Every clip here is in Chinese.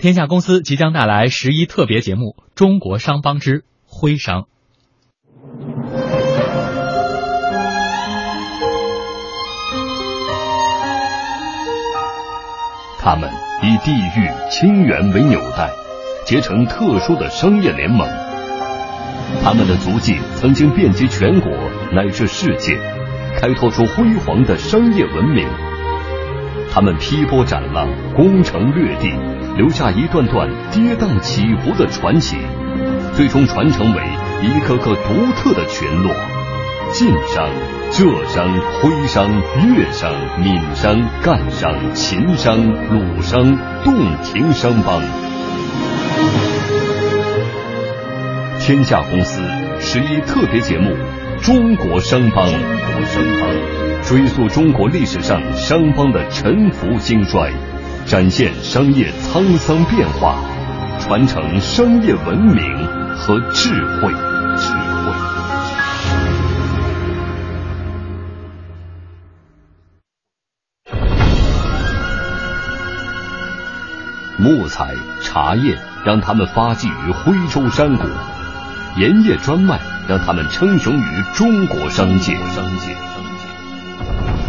天下公司即将带来十一特别节目《中国商帮之徽商》。他们以地域亲缘为纽带，结成特殊的商业联盟。他们的足迹曾经遍及全国乃至世界，开拓出辉煌的商业文明。他们劈波斩浪，攻城略地，留下一段段跌宕起伏的传奇，最终传承为一个个独特的群落：晋商、浙商、徽商、粤商、闽商、赣商、秦商、鲁商、洞庭商帮。天下公司十一特别节目《中国商帮》，中国商帮。追溯中国历史上商帮的沉浮兴衰，展现商业沧桑变化，传承商业文明和智慧。智慧。木材、茶叶让他们发迹于徽州山谷，盐业专卖让他们称雄于中国商界。商界。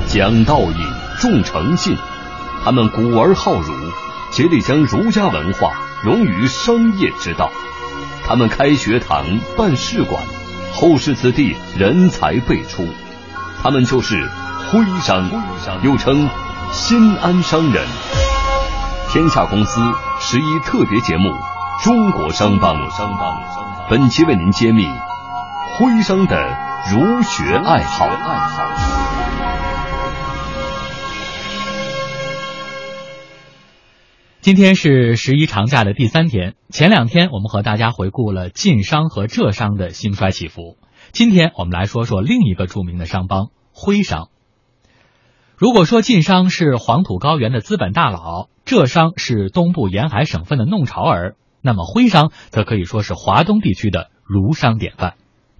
讲道义，重诚信，他们古而好儒，竭力将儒家文化融于商业之道。他们开学堂、办使馆，后世子弟人才辈出。他们就是徽商，又称新安商人。天下公司十一特别节目《中国商帮》，本期为您揭秘徽商的儒学爱好。今天是十一长假的第三天，前两天我们和大家回顾了晋商和浙商的兴衰起伏。今天我们来说说另一个著名的商帮——徽商。如果说晋商是黄土高原的资本大佬，浙商是东部沿海省份的弄潮儿，那么徽商则可以说是华东地区的儒商典范。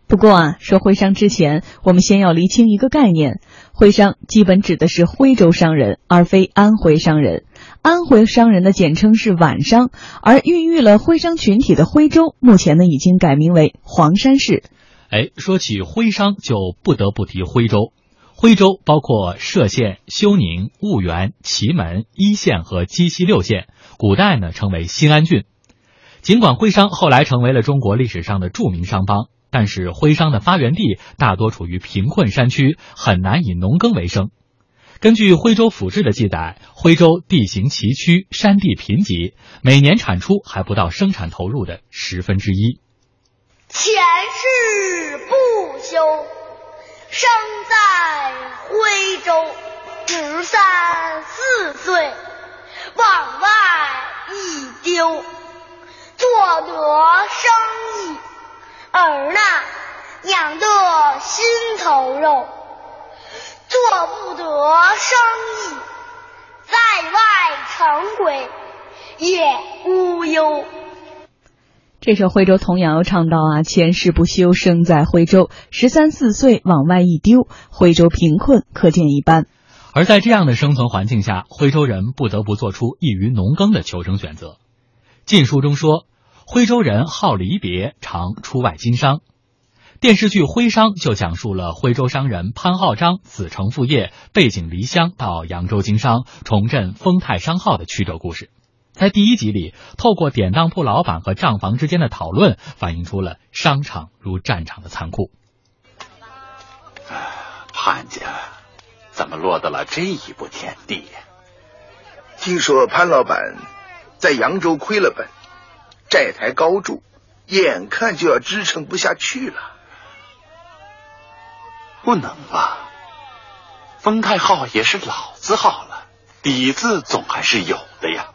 不过啊，说徽商之前，我们先要厘清一个概念：徽商基本指的是徽州商人，而非安徽商人。安徽商人的简称是皖商，而孕育了徽商群体的徽州，目前呢已经改名为黄山市。哎，说起徽商，就不得不提徽州。徽州包括歙县、休宁、婺源、祁门、黟县和鸡西六县，古代呢称为新安郡。尽管徽商后来成为了中国历史上的著名商帮。但是徽商的发源地大多处于贫困山区，很难以农耕为生。根据徽州府志的记载，徽州地形崎岖，山地贫瘠，每年产出还不到生产投入的十分之一。前世不修，生在徽州，十三四岁往外一丢，做得生意。儿呐，养得心头肉，做不得生意，在外成鬼也无忧。这首徽州童谣唱到啊，前世不修，生在徽州，十三四岁往外一丢，徽州贫困可见一斑。而在这样的生存环境下，徽州人不得不做出易于农耕的求生选择。《晋书》中说。徽州人好离别，常出外经商。电视剧《徽商》就讲述了徽州商人潘浩章子承父业，背井离乡到扬州经商，重振丰泰商号的曲折故事。在第一集里，透过典当铺老板和账房之间的讨论，反映出了商场如战场的残酷。潘家怎么落得了这一步田地呀？听说潘老板在扬州亏了本。债台高筑，眼看就要支撑不下去了。不能吧？丰泰号也是老字号了，底子总还是有的呀，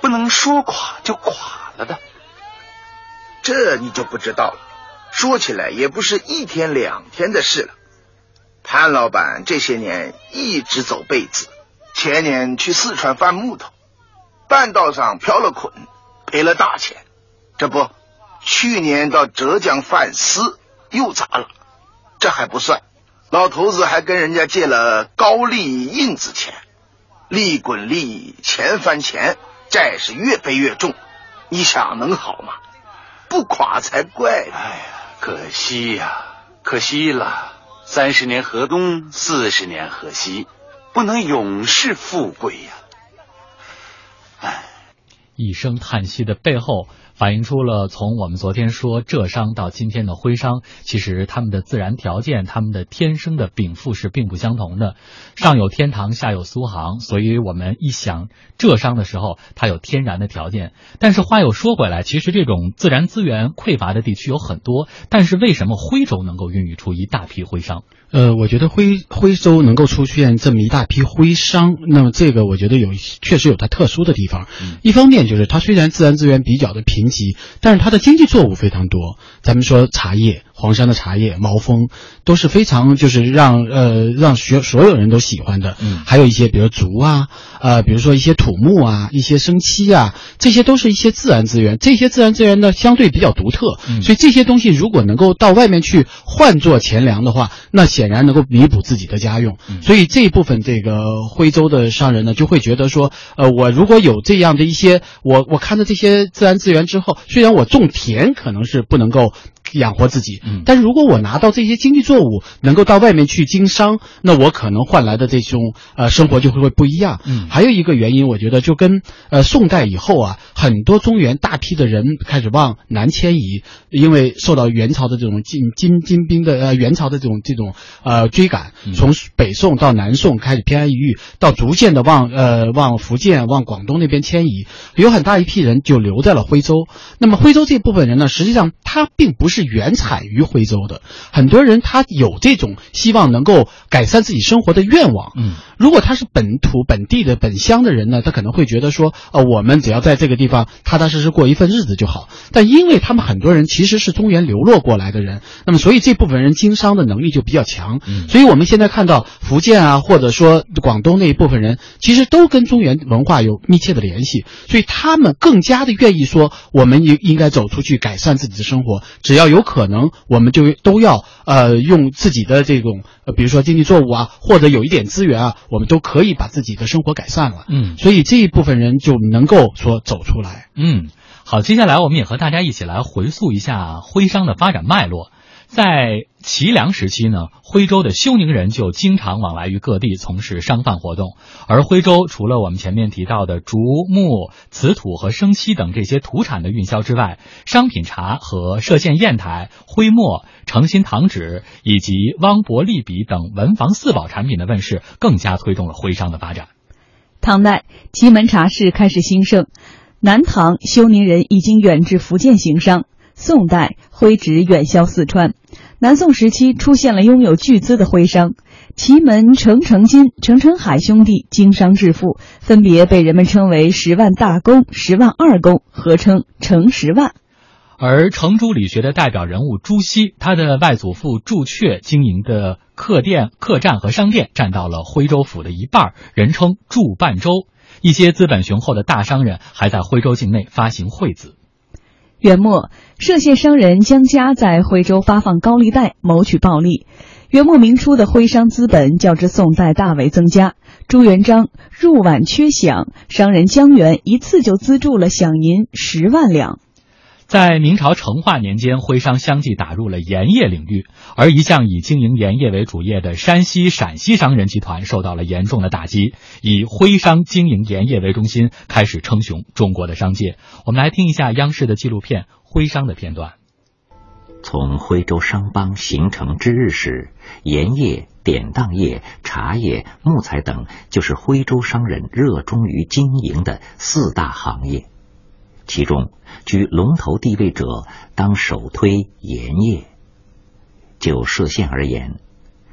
不能说垮就垮了的。这你就不知道了。说起来也不是一天两天的事了。潘老板这些年一直走背字，前年去四川贩木头，半道上飘了捆。赔了大钱，这不，去年到浙江贩丝又砸了，这还不算，老头子还跟人家借了高利印子钱，利滚利，钱翻钱，债是越背越重，你想能好吗？不垮才怪呢！哎呀，可惜呀，可惜了！三十年河东，四十年河西，不能永世富贵呀！一声叹息的背后。反映出了从我们昨天说浙商到今天的徽商，其实他们的自然条件、他们的天生的禀赋是并不相同的。上有天堂，下有苏杭，所以我们一想浙商的时候，它有天然的条件。但是话又说回来，其实这种自然资源匮乏的地区有很多，但是为什么徽州能够孕育出一大批徽商？呃，我觉得徽徽州能够出现这么一大批徽商，那么这个我觉得有确实有它特殊的地方。一方面就是它虽然自然资源比较的贫瘠，但是它的经济作物非常多。咱们说茶叶。黄山的茶叶、毛峰都是非常就是让呃让学所有人都喜欢的，嗯，还有一些比如竹啊，呃，比如说一些土木啊、一些生漆啊，这些都是一些自然资源。这些自然资源呢相对比较独特，所以这些东西如果能够到外面去换做钱粮的话，那显然能够弥补自己的家用。所以这一部分这个徽州的商人呢就会觉得说，呃，我如果有这样的一些，我我看到这些自然资源之后，虽然我种田可能是不能够。养活自己，但是如果我拿到这些经济作物，能够到外面去经商，那我可能换来的这种呃生活就会会不一样。嗯，还有一个原因，我觉得就跟呃宋代以后啊，很多中原大批的人开始往南迁移，因为受到元朝的这种进金金兵的呃元朝的这种这种呃追赶，从北宋到南宋开始偏安一隅，到逐渐的往呃往福建、往广东那边迁移，有很大一批人就留在了徽州。那么徽州这部分人呢，实际上他并不是。是原产于徽州的，很多人他有这种希望能够改善自己生活的愿望。嗯，如果他是本土本地的本乡的人呢，他可能会觉得说，呃，我们只要在这个地方踏踏实实过一份日子就好。但因为他们很多人其实是中原流落过来的人，那么所以这部分人经商的能力就比较强。嗯，所以我们现在看到福建啊，或者说广东那一部分人，其实都跟中原文化有密切的联系，所以他们更加的愿意说，我们应应该走出去改善自己的生活，只要。有可能，我们就都要呃用自己的这种，呃，比如说经济作物啊，或者有一点资源啊，我们都可以把自己的生活改善了。嗯，所以这一部分人就能够说走出来。嗯，好，接下来我们也和大家一起来回溯一下徽商的发展脉络。在齐梁时期呢，徽州的休宁人就经常往来于各地从事商贩活动。而徽州除了我们前面提到的竹木、瓷土和生漆等这些土产的运销之外，商品茶和歙县砚台、徽墨、诚心糖纸以及汪伯利笔等文房四宝产品的问世，更加推动了徽商的发展。唐代，祁门茶室开始兴盛。南唐，休宁人已经远至福建行商。宋代徽职远销四川，南宋时期出现了拥有巨资的徽商，祁门、程成金、程成海兄弟经商致富，分别被人们称为十万大公、十万二公，合称程十万。而程朱理学的代表人物朱熹，他的外祖父朱雀经营的客店、客栈和商店占到了徽州府的一半，人称祝半州。一些资本雄厚的大商人还在徽州境内发行惠子。元末，歙县商人江家在徽州发放高利贷，谋取暴利。元末明初的徽商资本较之宋代大为增加。朱元璋入皖缺饷，商人江源一次就资助了饷银十万两。在明朝成化年间，徽商相继打入了盐业领域，而一向以经营盐业为主业的山西、陕西商人集团受到了严重的打击，以徽商经营盐业为中心，开始称雄中国的商界。我们来听一下央视的纪录片《徽商》的片段。从徽州商帮形成之日始，盐业、典当业、茶叶、木材等，就是徽州商人热衷于经营的四大行业。其中居龙头地位者，当首推盐业。就歙县而言，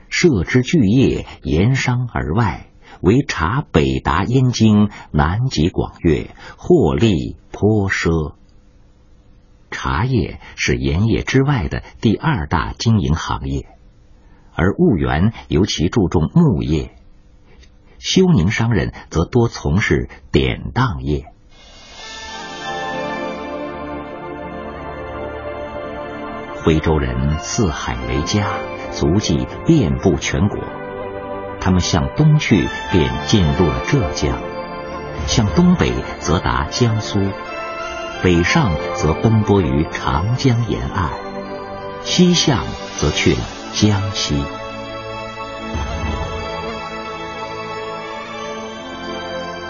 歙之巨业，盐商而外，为茶北达燕京，南极广粤，获利颇奢。茶叶是盐业之外的第二大经营行业，而婺源尤其注重木业，休宁商人则多从事典当业。徽州人四海为家，足迹遍布全国。他们向东去，便进入了浙江。向东北则达江苏，北上则奔波于长江沿岸，西向则去了江西。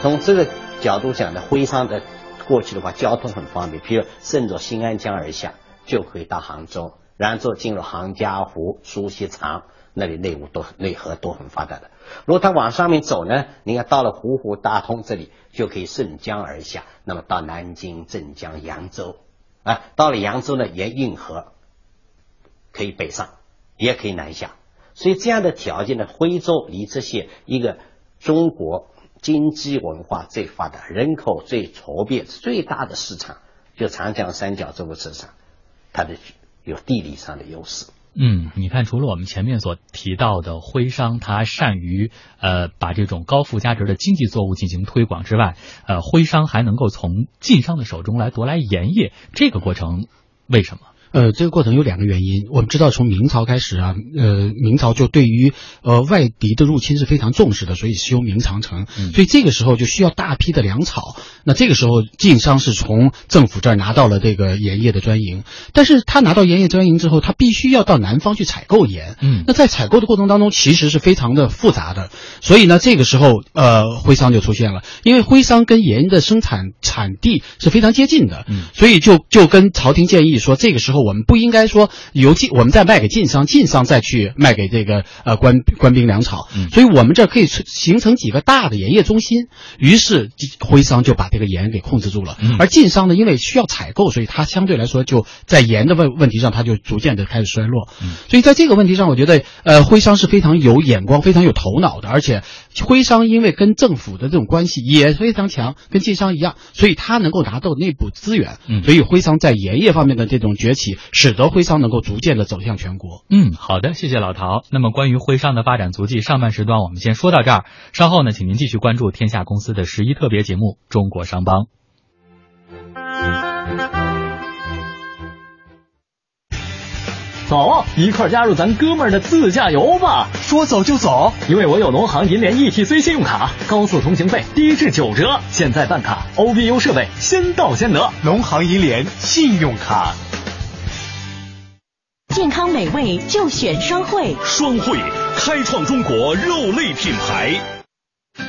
从这个角度讲呢，徽商的过去的话，交通很方便，比如顺着新安江而下，就可以到杭州，然后进入杭嘉湖、苏锡常那里内务都内河都很发达的。如果他往上面走呢，你看到了湖湖、大通这里，就可以顺江而下，那么到南京、镇江、扬州，啊，到了扬州呢，沿运河可以北上，也可以南下。所以这样的条件呢，徽州离这些一个中国。经济文化最发达、人口最稠密、最大的市场，就长江三角洲的市场，它的有地理上的优势。嗯，你看，除了我们前面所提到的徽商，他善于呃把这种高附加值的经济作物进行推广之外，呃，徽商还能够从晋商的手中来夺来盐业，这个过程为什么？呃，这个过程有两个原因。我们知道，从明朝开始啊，呃，明朝就对于呃外敌的入侵是非常重视的，所以修明长城。所以这个时候就需要大批的粮草。那这个时候，晋商是从政府这儿拿到了这个盐业的专营，但是他拿到盐业专营之后，他必须要到南方去采购盐。嗯，那在采购的过程当中，其实是非常的复杂的。所以呢，这个时候，呃，徽商就出现了，因为徽商跟盐的生产产地是非常接近的。嗯，所以就就跟朝廷建议说，这个时候。我们不应该说由晋我们再卖给晋商，晋商再去卖给这个呃官官兵粮草，所以我们这可以形成几个大的盐业中心。于是徽商就把这个盐给控制住了，而晋商呢，因为需要采购，所以它相对来说就在盐的问问题上，它就逐渐的开始衰落。所以在这个问题上，我觉得呃徽商是非常有眼光、非常有头脑的，而且徽商因为跟政府的这种关系也非常强，跟晋商一样，所以他能够拿到内部资源。所以徽商在盐业方面的这种崛起。使得徽商能够逐渐的走向全国。嗯，好的，谢谢老陶。那么关于徽商的发展足迹，上半时段我们先说到这儿。稍后呢，请您继续关注天下公司的十一特别节目《中国商帮》。走，一块加入咱哥们儿的自驾游吧！说走就走，因为我有农行银联 ETC 信用卡，高速通行费低至九折。现在办卡，OBU 设备先到先得。农行银联信用卡，健康美味就选双汇。双汇开创中国肉类品牌。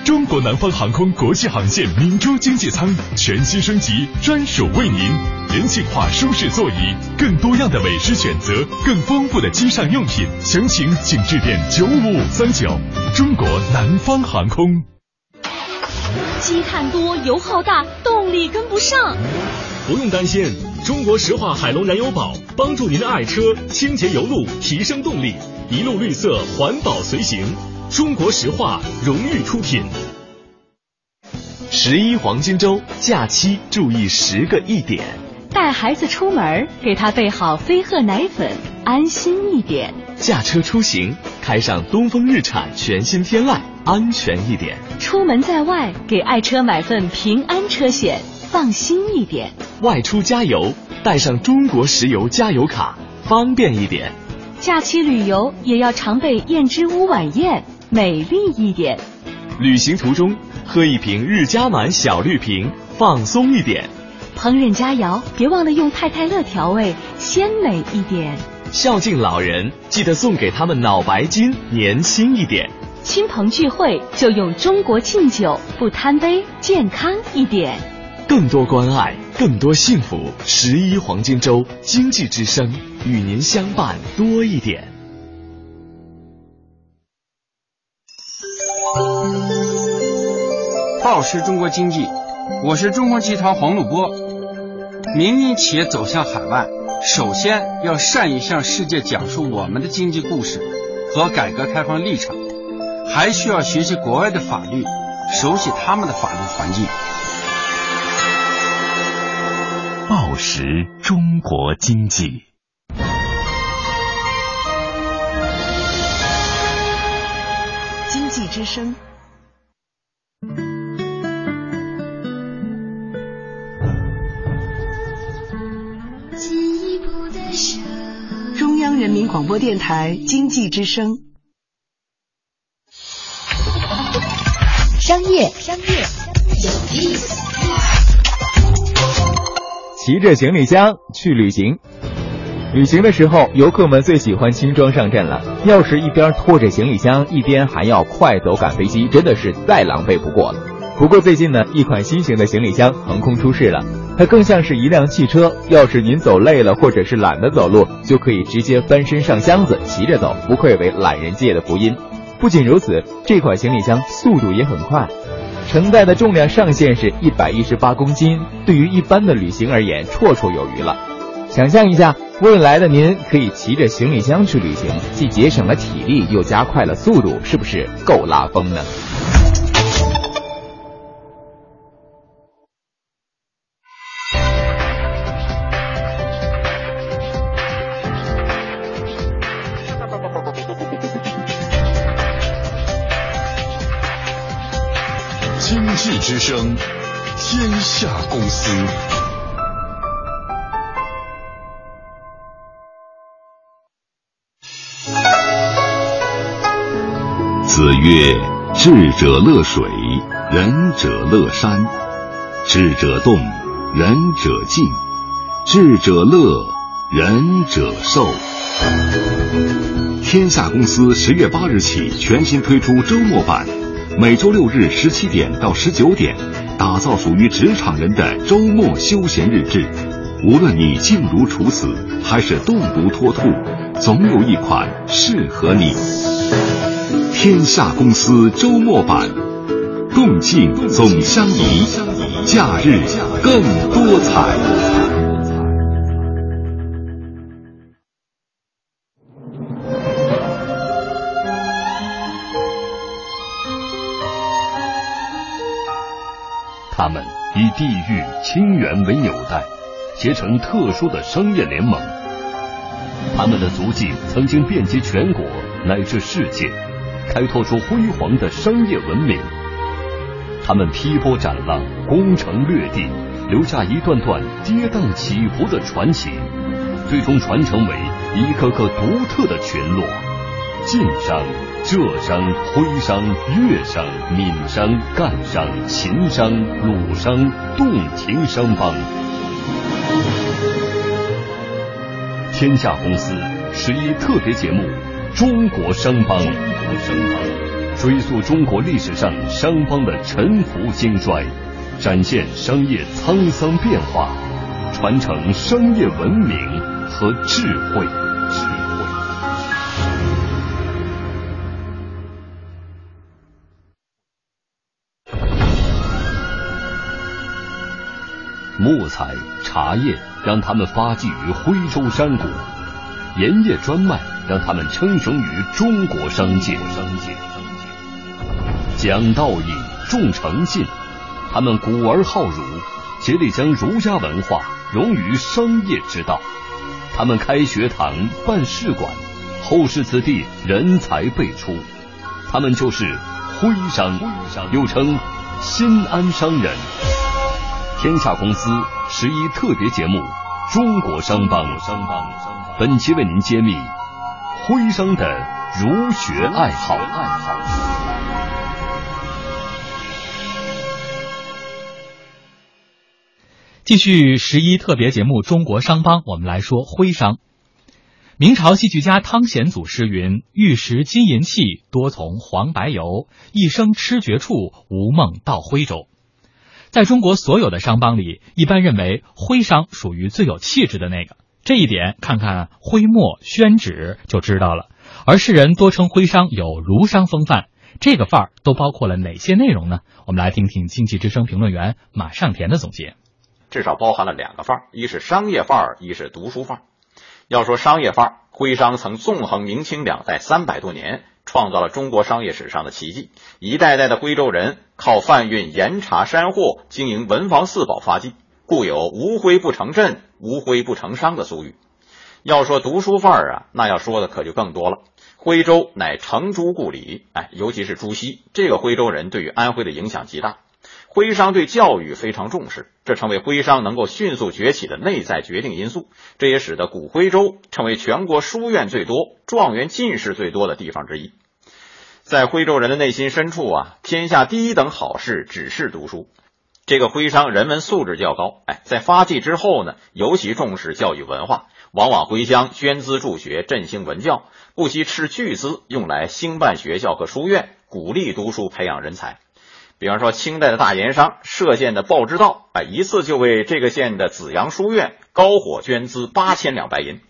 中国南方航空国际航线明珠经济舱全新升级，专属为您，人性化舒适座椅，更多样的美食选择，更丰富的机上用品，详情请致电九五五三九。中国南方航空。积碳多，油耗大，动力跟不上。不用担心，中国石化海龙燃油宝帮助您的爱车清洁油路，提升动力，一路绿色环保随行。中国石化荣誉出品。十一黄金周假期注意十个一点。带孩子出门，给他备好飞鹤奶粉，安心一点。驾车出行，开上东风日产全新天籁，安全一点。出门在外，给爱车买份平安车险，放心一点。外出加油，带上中国石油加油卡，方便一点。假期旅游也要常备燕之屋晚宴。美丽一点，旅行途中喝一瓶日加满小绿瓶，放松一点。烹饪佳肴，别忘了用太太乐调味，鲜美一点。孝敬老人，记得送给他们脑白金，年轻一点。亲朋聚会就用中国劲酒，不贪杯，健康一点。更多关爱，更多幸福。十一黄金周，经济之声与您相伴多一点。报时中国经济，我是中国集团黄鲁波。民营企业走向海外，首先要善于向世界讲述我们的经济故事和改革开放立场，还需要学习国外的法律，熟悉他们的法律环境。报时中国经济，经济之声。中央人民广播电台经济之声。商业，商业，骑着行李箱去旅行。旅行的时候，游客们最喜欢轻装上阵了。要是一边拖着行李箱，一边还要快走赶飞机，真的是再狼狈不过了。不过最近呢，一款新型的行李箱横空出世了，它更像是一辆汽车。要是您走累了，或者是懒得走路，就可以直接翻身上箱子，骑着走，不愧为懒人界的福音。不仅如此，这款行李箱速度也很快。承载的重量上限是一百一十八公斤，对于一般的旅行而言绰绰有余了。想象一下，未来的您可以骑着行李箱去旅行，既节省了体力，又加快了速度，是不是够拉风呢？之声，天下公司。子曰：“智者乐水，仁者乐山。智者动，仁者静；智者乐，仁者寿。”天下公司十月八日起全新推出周末版。每周六日十七点到十九点，打造属于职场人的周末休闲日志。无论你静如处子，还是动如脱兔，总有一款适合你。天下公司周末版，共进总相宜，假日更多彩。他们以地域、亲缘为纽带，结成特殊的商业联盟。他们的足迹曾经遍及全国乃至世界，开拓出辉煌的商业文明。他们劈波斩浪，攻城略地，留下一段段跌宕起伏的传奇，最终传承为一个个独特的群落。晋商。浙商、徽商、粤商、闽商、赣商、秦商、鲁商、洞庭商帮。天下公司十一特别节目《中国商帮》，追溯中国历史上商帮的沉浮兴衰，展现商业沧桑变化，传承商业文明和智慧。木材、茶叶让他们发迹于徽州山谷，盐业专卖让他们称雄于中国商界。讲道义、重诚信，他们古而好儒，竭力将儒家文化融于商业之道。他们开学堂、办试馆，后世子弟人才辈出。他们就是徽商，又称新安商人。天下公司十一特别节目《中国商帮》，本期为您揭秘徽商的儒学爱好。继续十一特别节目《中国商帮》，我们来说徽商。明朝戏剧家汤显祖诗云：“玉石金银器，多从黄白油。一生痴绝处，无梦到徽州。”在中国所有的商帮里，一般认为徽商属于最有气质的那个。这一点，看看徽墨、宣纸就知道了。而世人多称徽商有儒商风范，这个范儿都包括了哪些内容呢？我们来听听经济之声评论员马尚田的总结。至少包含了两个范儿，一是商业范儿，一是读书范儿。要说商业范儿，徽商曾纵横明清两代三百多年。创造了中国商业史上的奇迹，一代代的徽州人靠贩运盐茶山货经营文房四宝发迹，故有“无徽不成镇，无徽不成商”的俗语。要说读书范儿啊，那要说的可就更多了。徽州乃程朱故里，哎，尤其是朱熹这个徽州人，对于安徽的影响极大。徽商对教育非常重视，这成为徽商能够迅速崛起的内在决定因素。这也使得古徽州成为全国书院最多、状元进士最多的地方之一。在徽州人的内心深处啊，天下第一等好事只是读书。这个徽商人文素质较高，哎，在发迹之后呢，尤其重视教育文化，往往回乡捐资助学，振兴文教，不惜斥巨资用来兴办学校和书院，鼓励读书，培养人才。比方说，清代的大盐商歙县的鲍之道，哎，一次就为这个县的紫阳书院高火捐资八千两白银。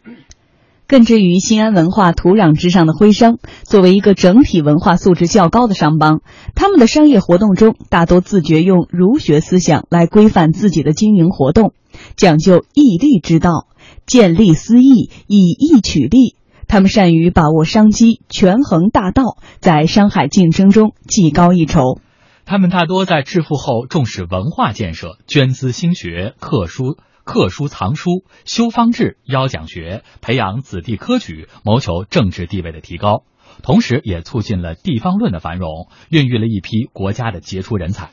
根植于新安文化土壤之上的徽商，作为一个整体文化素质较高的商帮，他们的商业活动中大多自觉用儒学思想来规范自己的经营活动，讲究义利之道，见利思义，以义取利。他们善于把握商机，权衡大道，在商海竞争中技高一筹。他们大多在致富后重视文化建设，捐资兴学，刻书。刻书藏书，修方志，邀讲学，培养子弟科举，谋求政治地位的提高，同时也促进了地方论的繁荣，孕育了一批国家的杰出人才。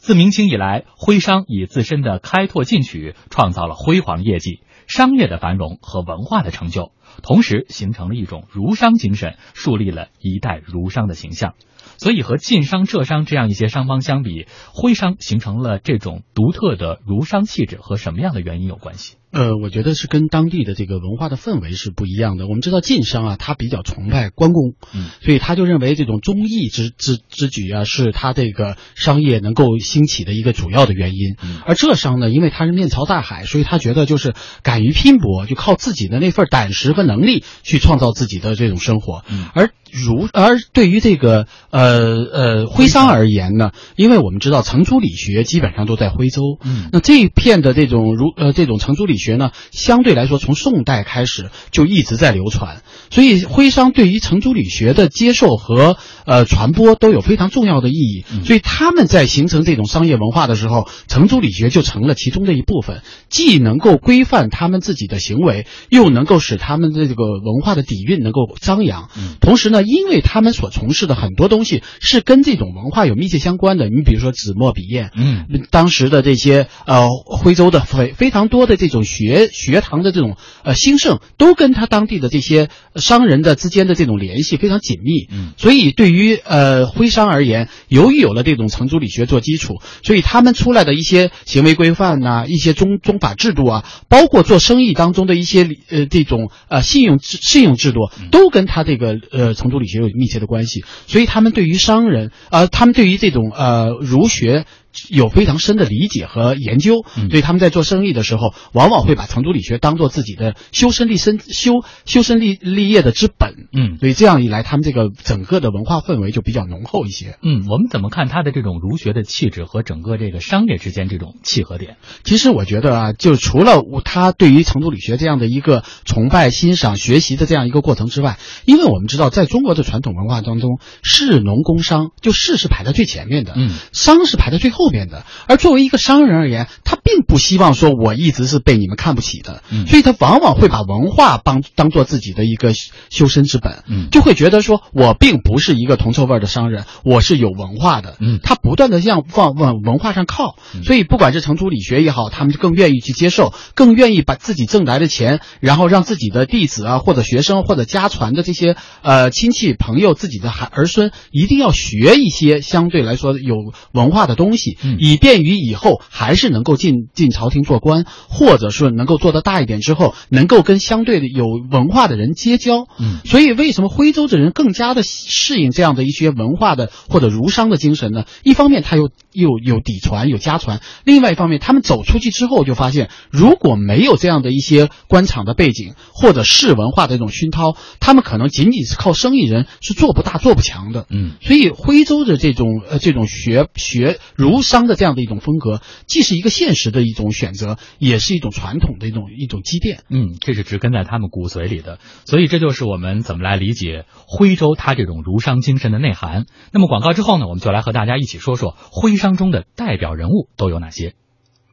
自明清以来，徽商以自身的开拓进取，创造了辉煌业绩、商业的繁荣和文化的成就，同时形成了一种儒商精神，树立了一代儒商的形象。所以和晋商、浙商这样一些商帮相比，徽商形成了这种独特的儒商气质，和什么样的原因有关系？呃，我觉得是跟当地的这个文化的氛围是不一样的。我们知道晋商啊，他比较崇拜关公，嗯，所以他就认为这种忠义之之之举啊，是他这个商业能够兴起的一个主要的原因。嗯、而浙商呢，因为他是面朝大海，所以他觉得就是敢于拼搏，就靠自己的那份胆识和能力去创造自己的这种生活。嗯、而儒而对于这个呃呃徽商而言呢，因为我们知道程朱理学基本上都在徽州，嗯，那这一片的这种儒呃这种程朱理学呢，相对来说从宋代开始就一直在流传，所以徽商对于程朱理学的接受和呃传播都有非常重要的意义，嗯、所以他们在形成这种商业文化的时候，程朱理学就成了其中的一部分，既能够规范他们自己的行为，又能够使他们的这个文化的底蕴能够张扬，嗯、同时呢。因为他们所从事的很多东西是跟这种文化有密切相关的，你比如说纸墨笔砚，嗯，当时的这些呃徽州的非非常多的这种学学堂的这种呃兴盛，都跟他当地的这些商人的之间的这种联系非常紧密，嗯，所以对于呃徽商而言，由于有了这种程朱理学做基础，所以他们出来的一些行为规范呐、啊，一些宗宗法制度啊，包括做生意当中的一些呃这种呃信用信用制度，都跟他这个呃程朱理学有密切的关系，所以他们对于商人，呃，他们对于这种呃儒学有非常深的理解和研究，嗯、所以他们在做生意的时候，往往会把成都理学当做自己的修身立身、修修身立立业的之本。嗯，所以这样一来，他们这个整个的文化氛围就比较浓厚一些。嗯，我们怎么看他的这种儒学的气质和整个这个商业之间这种契合点？其实我觉得啊，就除了他对于成都理学这样的一个崇拜、欣赏、学习的这样一个过程之外，因为我们知道，在中国的传统文化当中，士农工商，就士是排在最前面的，嗯，商是排在最后面的。而作为一个商人而言，他并不希望说我一直是被你们看不起的，嗯，所以他往往会把文化当当做自己的一个修身之本，嗯，就会觉得说我并不是一个铜臭味的商人，我是有文化的，嗯，他不断的向往往文化上靠，嗯、所以不管是程朱理学也好，他们就更愿意去接受，更愿意把自己挣来的钱，然后让自己的弟子啊，或者学生或者家传的这些呃亲戚朋友、自己的孩儿孙，一定要学一些相对来说有文化的东西，嗯、以便于以后还是能够进进朝廷做官，或者说能够做得大一点之后，能够跟相对的有文化的人结交。嗯，所以为什么徽州的人更加的适应这样的一些文化的或者儒商的精神呢？一方面他又又有底传有家传，另外一方面他们走出去之后就发现，如果没有这样的一些官场的背景或者市文化的这种熏陶，他们可能仅仅是靠生意人是做不大做不强的。嗯，所以徽州的这种呃这种学学儒商的这样的一种风格，既是一个现实的一种选择，也是一种传统的一种一种积淀。嗯，这是植根在他们骨髓里的，所以这就是我们怎么来理解徽州它这种儒商精神的内涵。那么广告之后呢，我们就来和大家一起说说徽商中的代表人物都有哪些。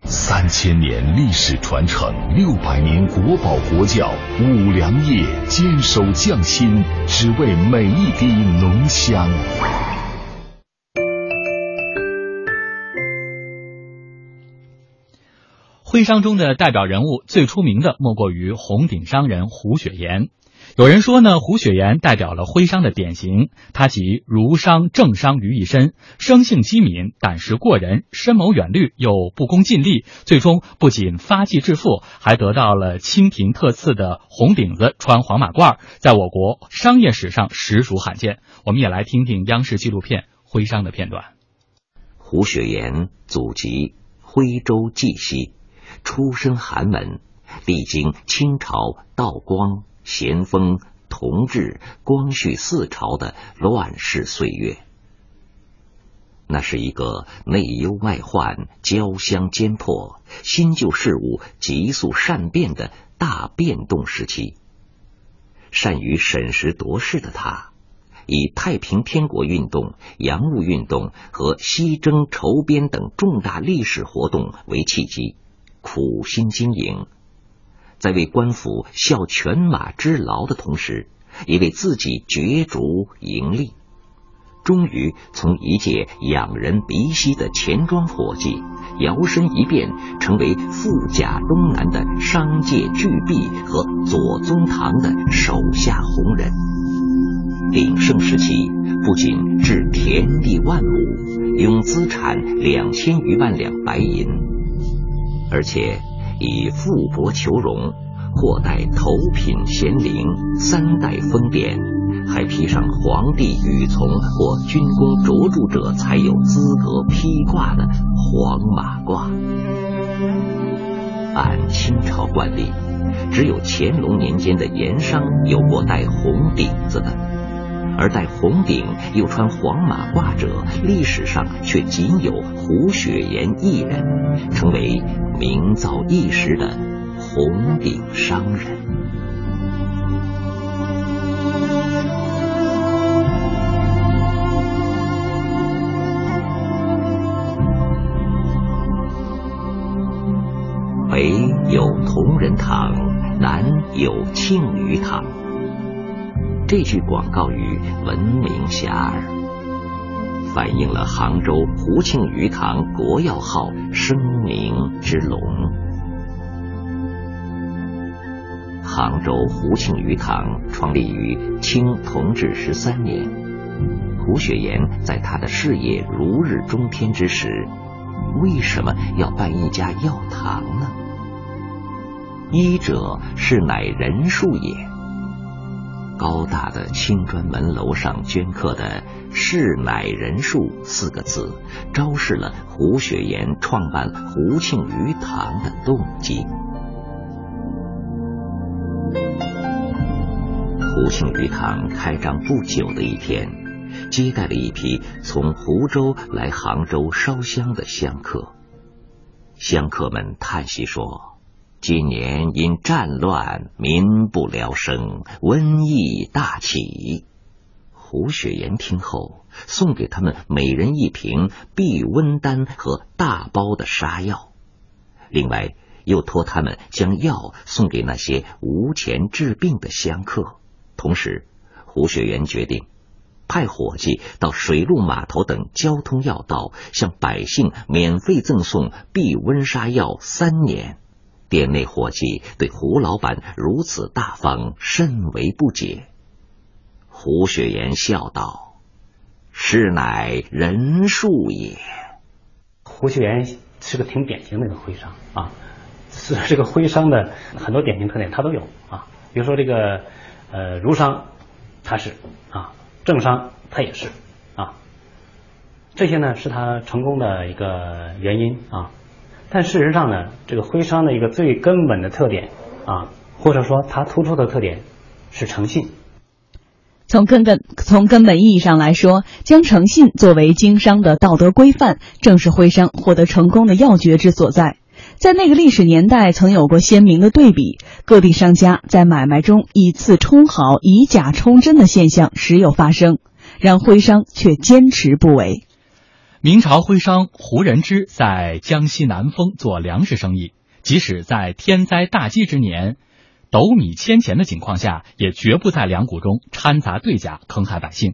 三千年历史传承，六百年国宝国窖，五粮液坚守匠心，只为每一滴浓香。徽商中的代表人物最出名的莫过于红顶商人胡雪岩。有人说呢，胡雪岩代表了徽商的典型，他集儒商、政商于一身，生性机敏，胆识过人，深谋远虑，又不功尽力，最终不仅发迹致富，还得到了清廷特赐的红顶子，穿黄马褂，在我国商业史上实属罕见。我们也来听听央视纪录片《徽商》的片段。胡雪岩祖籍徽州绩溪，出身寒门，历经清朝、道光。咸丰、同治、光绪四朝的乱世岁月，那是一个内忧外患、交相间迫、新旧事物急速善变的大变动时期。善于审时度势的他，以太平天国运动、洋务运动和西征筹边等重大历史活动为契机，苦心经营。在为官府效犬马之劳的同时，也为自己角逐盈利。终于从一介仰人鼻息的钱庄伙计，摇身一变成为富甲东南的商界巨擘和左宗棠的手下红人。鼎盛时期，不仅置田地万亩，拥资产两千余万两白银，而且。以富薄求荣，或戴头品衔绫、三代封典，还披上皇帝御从或军功卓著者才有资格披挂的黄马褂。按清朝惯例，只有乾隆年间的盐商有过戴红顶子的，而戴红顶又穿黄马褂者，历史上却仅有胡雪岩一人，成为。名噪一时的红顶商人，北有同仁堂，南有庆余堂。这句广告语闻名遐迩。反映了杭州胡庆余堂国药号声名之隆。杭州胡庆余堂创立于清同治十三年，胡雪岩在他的事业如日中天之时，为什么要办一家药堂呢？医者是乃人术也。高大的青砖门楼上镌刻的“是乃人数”四个字，昭示了胡雪岩创办胡庆余堂的动机。胡庆余堂开张不久的一天，接待了一批从湖州来杭州烧香的香客。香客们叹息说。今年因战乱，民不聊生，瘟疫大起。胡雪岩听后，送给他们每人一瓶避瘟丹和大包的杀药，另外又托他们将药送给那些无钱治病的香客。同时，胡雪岩决定派伙计到水陆码头等交通要道，向百姓免费赠送避瘟杀药三年。店内伙计对胡老板如此大方甚为不解。胡雪岩笑道：“是乃人数也。”胡雪岩是个挺典型的一个徽商啊，是这个徽商的很多典型特点他都有啊。比如说这个呃儒商他是啊，政商他也是啊，这些呢是他成功的一个原因啊。但事实上呢，这个徽商的一个最根本的特点啊，或者说它突出的特点是诚信。从根本从根本意义上来说，将诚信作为经商的道德规范，正是徽商获得成功的要诀之所在。在那个历史年代，曾有过鲜明的对比，各地商家在买卖中以次充好、以假充真的现象时有发生，然徽商却坚持不为。明朝徽商胡仁之在江西南丰做粮食生意，即使在天灾大饥之年，斗米千钱的情况下，也绝不在粮谷中掺杂对假，坑害百姓。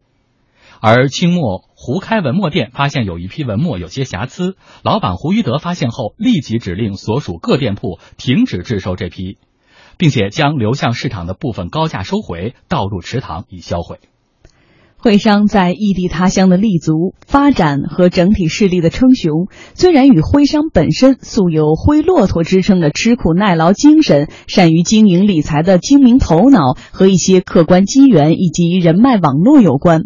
而清末胡开文墨店发现有一批文墨有些瑕疵，老板胡一德发现后，立即指令所属各店铺停止制售这批。并且将流向市场的部分高价收回，倒入池塘以销毁。徽商在异地他乡的立足、发展和整体势力的称雄，虽然与徽商本身素有“灰骆驼”之称的吃苦耐劳精神、善于经营理财的精明头脑和一些客观机缘以及人脉网络有关，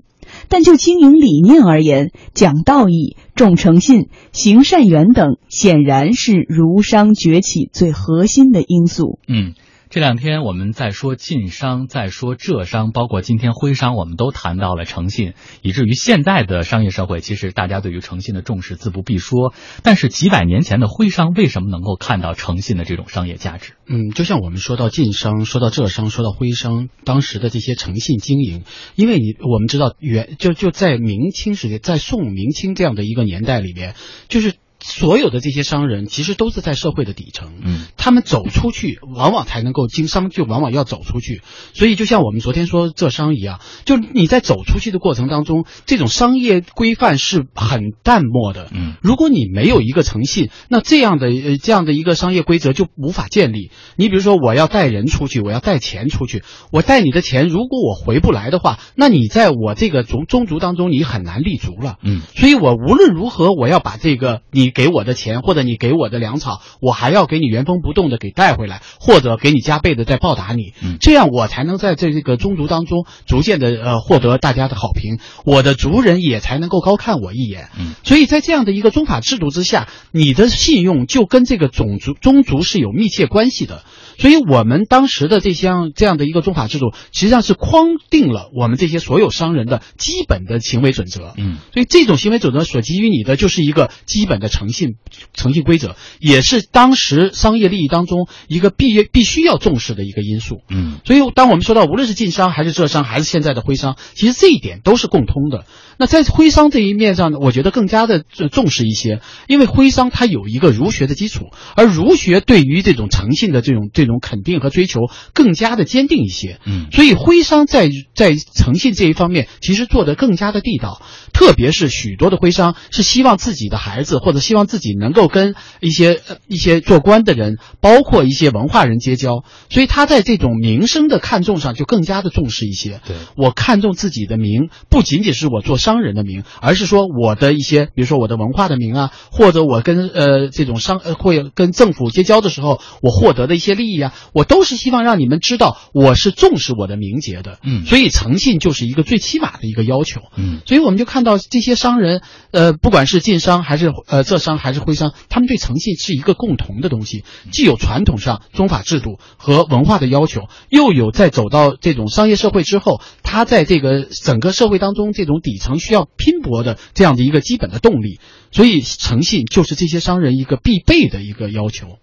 但就经营理念而言，讲道义、重诚信、行善缘等，显然是儒商崛起最核心的因素。嗯。这两天我们在说晋商，在说浙商，包括今天徽商，我们都谈到了诚信，以至于现在的商业社会，其实大家对于诚信的重视自不必说。但是几百年前的徽商为什么能够看到诚信的这种商业价值？嗯，就像我们说到晋商，说到浙商，说到徽商，当时的这些诚信经营，因为你我们知道元就就在明清时期，在宋明清这样的一个年代里面，就是。所有的这些商人其实都是在社会的底层，嗯，他们走出去，往往才能够经商，就往往要走出去。所以就像我们昨天说浙商一样，就你在走出去的过程当中，这种商业规范是很淡漠的，嗯，如果你没有一个诚信，那这样的呃这样的一个商业规则就无法建立。你比如说，我要带人出去，我要带钱出去，我带你的钱，如果我回不来的话，那你在我这个宗宗族当中你很难立足了，嗯，所以我无论如何我要把这个你。给我的钱或者你给我的粮草，我还要给你原封不动的给带回来，或者给你加倍的再报答你，这样我才能在这这个宗族当中逐渐的呃获得大家的好评，我的族人也才能够高看我一眼。嗯，所以在这样的一个宗法制度之下，你的信用就跟这个种族宗族是有密切关系的。所以我们当时的这项这样的一个宗法制度，实际上是框定了我们这些所有商人的基本的行为准则。嗯，所以这种行为准则所给予你的就是一个基本的诚信诚信规则，也是当时商业利益当中一个必必须要重视的一个因素。嗯，所以当我们说到无论是晋商还是浙商还是现在的徽商，其实这一点都是共通的。那在徽商这一面上呢，我觉得更加的重视一些，因为徽商它有一个儒学的基础，而儒学对于这种诚信的这种这种肯定和追求更加的坚定一些。嗯，所以徽商在在诚信这一方面其实做得更加的地道，特别是许多的徽商是希望自己的孩子或者希望自己能够跟一些一些做官的人，包括一些文化人结交，所以他在这种名声的看重上就更加的重视一些。对我看重自己的名，不仅仅是我做商。商人的名，而是说我的一些，比如说我的文化的名啊，或者我跟呃这种商呃会跟政府结交的时候，我获得的一些利益啊，我都是希望让你们知道我是重视我的名节的。嗯，所以诚信就是一个最起码的一个要求。嗯，所以我们就看到这些商人，呃，不管是晋商还是呃浙商还是徽商，他们对诚信是一个共同的东西，既有传统上宗法制度和文化的要求，又有在走到这种商业社会之后，他在这个整个社会当中这种底层。需要拼搏的这样的一个基本的动力，所以诚信就是这些商人一个必备的一个要求。